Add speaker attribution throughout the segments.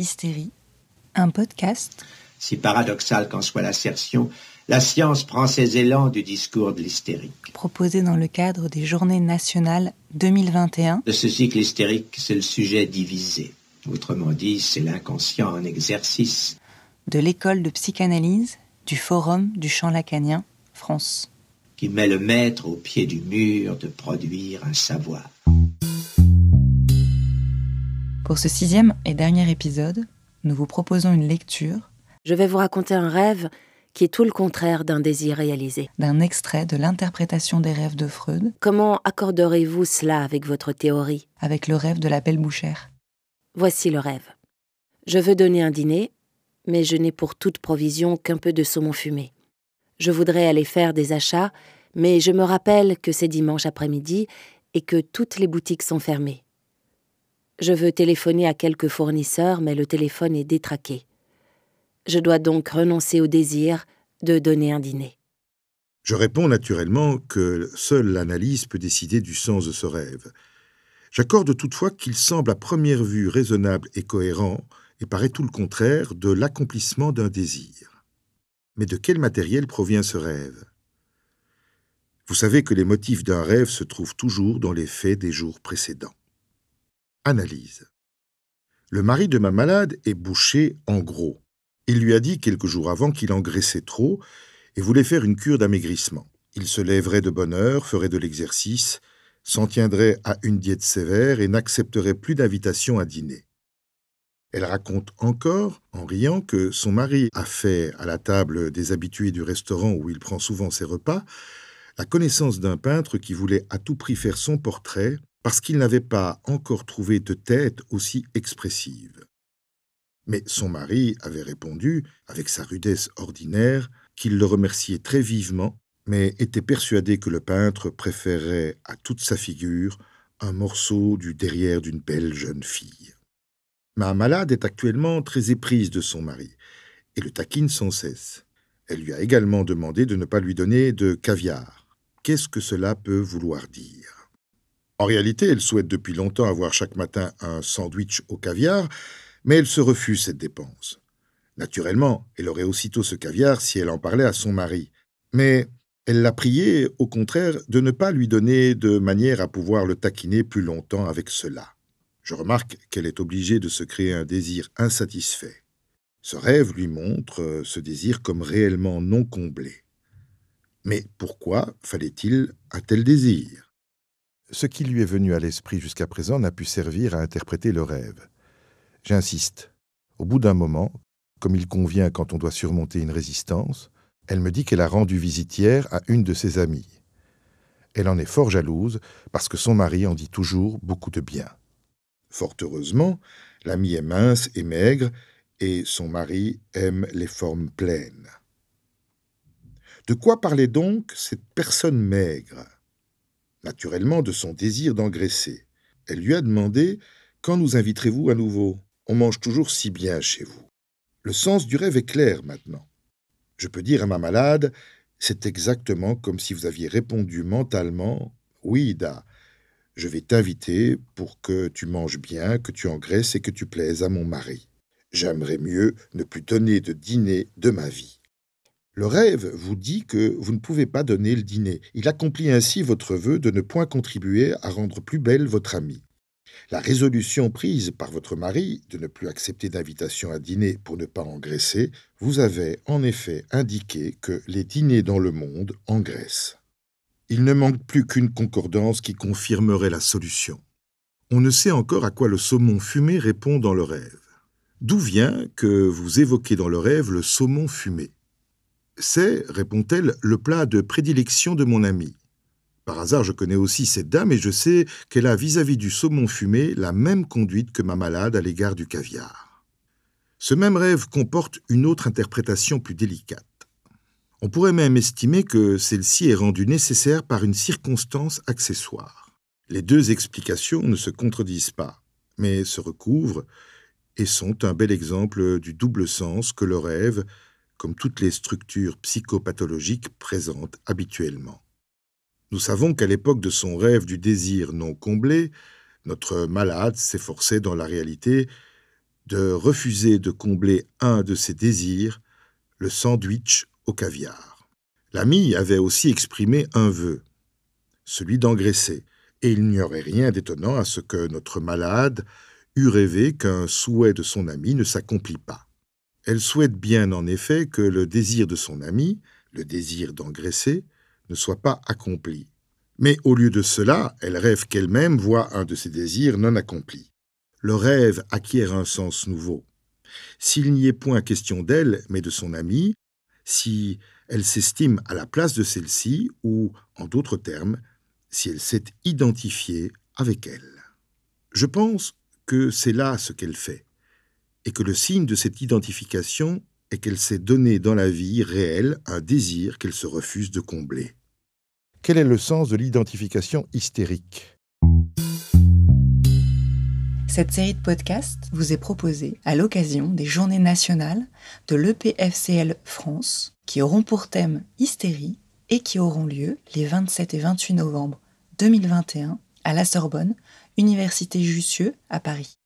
Speaker 1: Hystérie, un podcast.
Speaker 2: Si paradoxal qu'en soit l'assertion, la science prend ses élans du discours de l'hystérique.
Speaker 1: Proposé dans le cadre des Journées nationales 2021.
Speaker 2: De ce cycle hystérique, c'est le sujet divisé. Autrement dit, c'est l'inconscient en exercice.
Speaker 1: De l'école de psychanalyse, du Forum du champ lacanien, France.
Speaker 2: Qui met le maître au pied du mur de produire un savoir.
Speaker 1: Pour ce sixième et dernier épisode, nous vous proposons une lecture.
Speaker 3: Je vais vous raconter un rêve qui est tout le contraire d'un désir réalisé.
Speaker 1: D'un extrait de l'interprétation des rêves de Freud.
Speaker 3: Comment accorderez-vous cela avec votre théorie?
Speaker 1: Avec le rêve de la belle bouchère.
Speaker 3: Voici le rêve. Je veux donner un dîner, mais je n'ai pour toute provision qu'un peu de saumon fumé. Je voudrais aller faire des achats, mais je me rappelle que c'est dimanche après-midi et que toutes les boutiques sont fermées. Je veux téléphoner à quelques fournisseurs, mais le téléphone est détraqué. Je dois donc renoncer au désir de donner un dîner.
Speaker 4: Je réponds naturellement que seule l'analyse peut décider du sens de ce rêve. J'accorde toutefois qu'il semble à première vue raisonnable et cohérent, et paraît tout le contraire de l'accomplissement d'un désir. Mais de quel matériel provient ce rêve? Vous savez que les motifs d'un rêve se trouvent toujours dans les faits des jours précédents. Analyse. Le mari de ma malade est bouché en gros. Il lui a dit quelques jours avant qu'il engraissait trop et voulait faire une cure d'amaigrissement. Il se lèverait de bonne heure, ferait de l'exercice, s'en tiendrait à une diète sévère et n'accepterait plus d'invitation à dîner. Elle raconte encore, en riant, que son mari a fait, à la table des habitués du restaurant où il prend souvent ses repas, la connaissance d'un peintre qui voulait à tout prix faire son portrait parce qu'il n'avait pas encore trouvé de tête aussi expressive. Mais son mari avait répondu, avec sa rudesse ordinaire, qu'il le remerciait très vivement, mais était persuadé que le peintre préférait à toute sa figure un morceau du derrière d'une belle jeune fille. Ma malade est actuellement très éprise de son mari, et le taquine sans cesse. Elle lui a également demandé de ne pas lui donner de caviar. Qu'est-ce que cela peut vouloir dire? En réalité, elle souhaite depuis longtemps avoir chaque matin un sandwich au caviar, mais elle se refuse cette dépense. Naturellement, elle aurait aussitôt ce caviar si elle en parlait à son mari. Mais elle l'a prié, au contraire, de ne pas lui donner de manière à pouvoir le taquiner plus longtemps avec cela. Je remarque qu'elle est obligée de se créer un désir insatisfait. Ce rêve lui montre ce désir comme réellement non comblé. Mais pourquoi fallait-il un tel désir? Ce qui lui est venu à l'esprit jusqu'à présent n'a pu servir à interpréter le rêve. J'insiste. Au bout d'un moment, comme il convient quand on doit surmonter une résistance, elle me dit qu'elle a rendu visitière à une de ses amies. Elle en est fort jalouse parce que son mari en dit toujours beaucoup de bien. Fort heureusement, l'amie est mince et maigre et son mari aime les formes pleines. De quoi parlait donc cette personne maigre? Naturellement de son désir d'engraisser. Elle lui a demandé Quand nous inviterez-vous à nouveau? On mange toujours si bien chez vous. Le sens du rêve est clair maintenant. Je peux dire à ma malade C'est exactement comme si vous aviez répondu mentalement Oui, Da, je vais t'inviter pour que tu manges bien, que tu engraisses et que tu plaises à mon mari. J'aimerais mieux ne plus donner de dîner de ma vie. Le rêve vous dit que vous ne pouvez pas donner le dîner. Il accomplit ainsi votre vœu de ne point contribuer à rendre plus belle votre amie. La résolution prise par votre mari de ne plus accepter d'invitation à dîner pour ne pas engraisser vous avait en effet indiqué que les dîners dans le monde engraissent. Il ne manque plus qu'une concordance qui confirmerait la solution. On ne sait encore à quoi le saumon fumé répond dans le rêve. D'où vient que vous évoquez dans le rêve le saumon fumé? C'est, répond-elle, le plat de prédilection de mon amie. Par hasard, je connais aussi cette dame et je sais qu'elle a vis-à-vis du saumon fumé la même conduite que ma malade à l'égard du caviar. Ce même rêve comporte une autre interprétation plus délicate. On pourrait même estimer que celle-ci est rendue nécessaire par une circonstance accessoire. Les deux explications ne se contredisent pas, mais se recouvrent et sont un bel exemple du double sens que le rêve, comme toutes les structures psychopathologiques présentes habituellement. Nous savons qu'à l'époque de son rêve du désir non comblé, notre malade s'efforçait dans la réalité de refuser de combler un de ses désirs, le sandwich au caviar. L'ami avait aussi exprimé un vœu, celui d'engraisser, et il n'y aurait rien d'étonnant à ce que notre malade eût rêvé qu'un souhait de son ami ne s'accomplit pas. Elle souhaite bien en effet que le désir de son ami, le désir d'engraisser, ne soit pas accompli. Mais au lieu de cela, elle rêve qu'elle-même voit un de ses désirs non accompli. Le rêve acquiert un sens nouveau. S'il n'y est point question d'elle, mais de son ami, si elle s'estime à la place de celle-ci, ou, en d'autres termes, si elle s'est identifiée avec elle. Je pense que c'est là ce qu'elle fait, et que le signe de cette identification est qu'elle s'est donné dans la vie réelle un désir qu'elle se refuse de combler. Quel est le sens de l'identification hystérique?
Speaker 1: Cette série de podcasts vous est proposée à l'occasion des Journées nationales de l'EPFCL France, qui auront pour thème Hystérie et qui auront lieu les 27 et 28 novembre 2021 à la Sorbonne, Université Jussieu à Paris.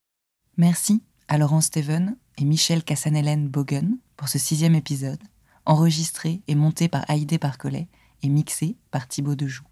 Speaker 1: Merci à Laurent Steven et Michel Cassanellen Bogen pour ce sixième épisode, enregistré et monté par Haïdé Parcollet et mixé par Thibaut Dejoux.